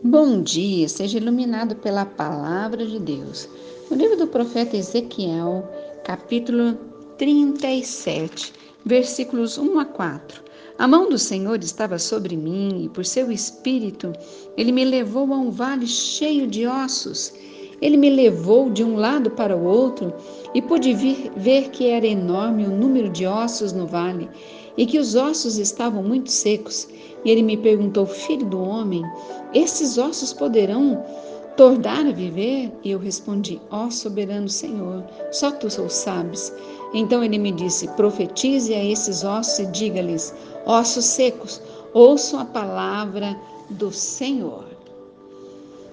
Bom dia, seja iluminado pela palavra de Deus. No livro do profeta Ezequiel, capítulo 37, versículos 1 a 4. A mão do Senhor estava sobre mim e por seu espírito ele me levou a um vale cheio de ossos. Ele me levou de um lado para o outro e pude ver que era enorme o número de ossos no vale e que os ossos estavam muito secos. E ele me perguntou, filho do homem, esses ossos poderão tornar a viver? E eu respondi, ó oh, soberano Senhor, só tu o sabes. Então ele me disse, profetize a esses ossos e diga-lhes, ossos secos, ouçam a palavra do Senhor.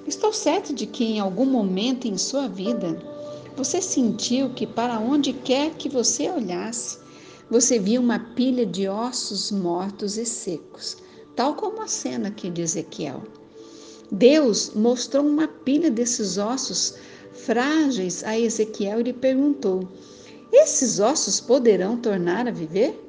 Estou certo de que em algum momento em sua vida você sentiu que para onde quer que você olhasse, você via uma pilha de ossos mortos e secos, tal como a cena aqui de Ezequiel. Deus mostrou uma pilha desses ossos frágeis a Ezequiel e lhe perguntou: Esses ossos poderão tornar a viver?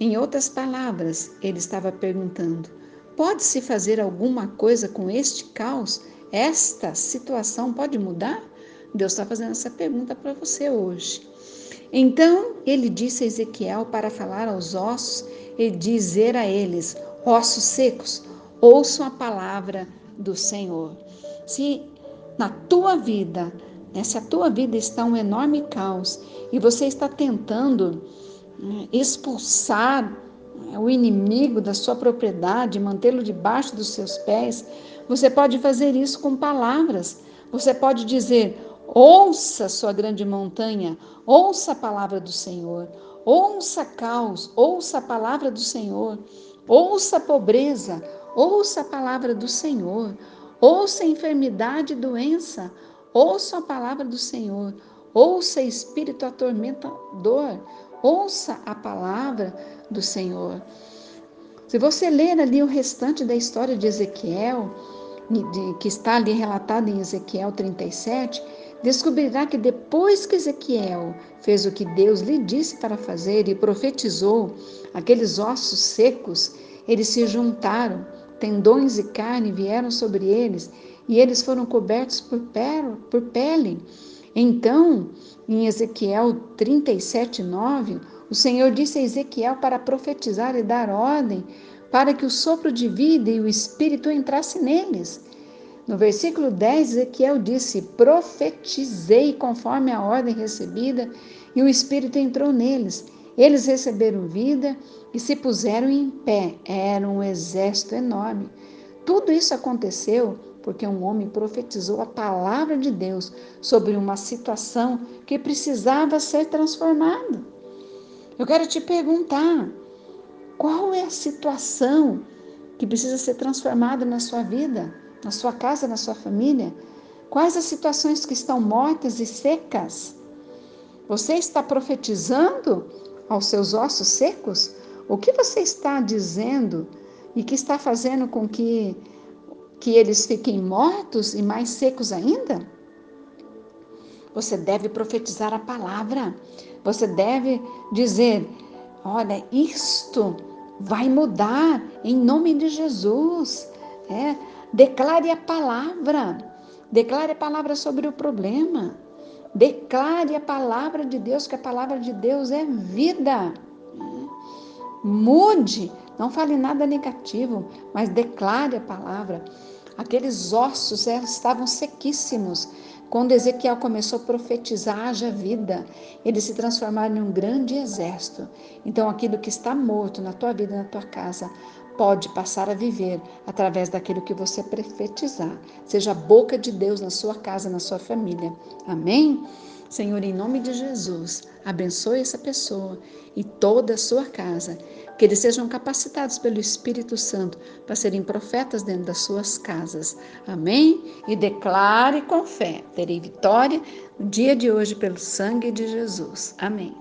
Em outras palavras, ele estava perguntando: Pode-se fazer alguma coisa com este caos? Esta situação pode mudar? Deus está fazendo essa pergunta para você hoje. Então ele disse a Ezequiel para falar aos ossos e dizer a eles: ossos secos, ouçam a palavra do Senhor. Se na tua vida, né, se a tua vida está um enorme caos e você está tentando né, expulsar né, o inimigo da sua propriedade, mantê-lo debaixo dos seus pés, você pode fazer isso com palavras. Você pode dizer: Ouça sua grande montanha, ouça a palavra do Senhor, ouça caos, ouça a palavra do Senhor, ouça pobreza, ouça a palavra do Senhor, ouça enfermidade e doença, ouça a palavra do Senhor, ouça espírito atormentador, ouça a palavra do Senhor. Se você ler ali o restante da história de Ezequiel, que está ali relatado em Ezequiel 37, descobrirá que depois que Ezequiel fez o que Deus lhe disse para fazer e profetizou, aqueles ossos secos, eles se juntaram, tendões e carne vieram sobre eles, e eles foram cobertos por, por pele. Então, em Ezequiel 37, 9, o Senhor disse a Ezequiel para profetizar e dar ordem para que o sopro de vida e o espírito entrasse neles. No versículo 10, Ezequiel disse: Profetizei conforme a ordem recebida, e o Espírito entrou neles. Eles receberam vida e se puseram em pé. Era um exército enorme. Tudo isso aconteceu porque um homem profetizou a palavra de Deus sobre uma situação que precisava ser transformada. Eu quero te perguntar: qual é a situação que precisa ser transformada na sua vida? Na sua casa, na sua família? Quais as situações que estão mortas e secas? Você está profetizando aos seus ossos secos? O que você está dizendo e que está fazendo com que, que eles fiquem mortos e mais secos ainda? Você deve profetizar a palavra. Você deve dizer: olha, isto vai mudar em nome de Jesus. É, Declare a palavra. Declare a palavra sobre o problema. Declare a palavra de Deus, que a palavra de Deus é vida. Mude, não fale nada negativo, mas declare a palavra. Aqueles ossos estavam sequíssimos. Quando Ezequiel começou a profetizar, haja vida, eles se transformaram em um grande exército. Então, aquilo que está morto na tua vida, na tua casa, pode passar a viver através daquilo que você profetizar. Seja a boca de Deus na sua casa, na sua família. Amém? Senhor, em nome de Jesus, abençoe essa pessoa e toda a sua casa. Que eles sejam capacitados pelo Espírito Santo para serem profetas dentro das suas casas. Amém? E declare com fé: terei vitória no dia de hoje pelo sangue de Jesus. Amém.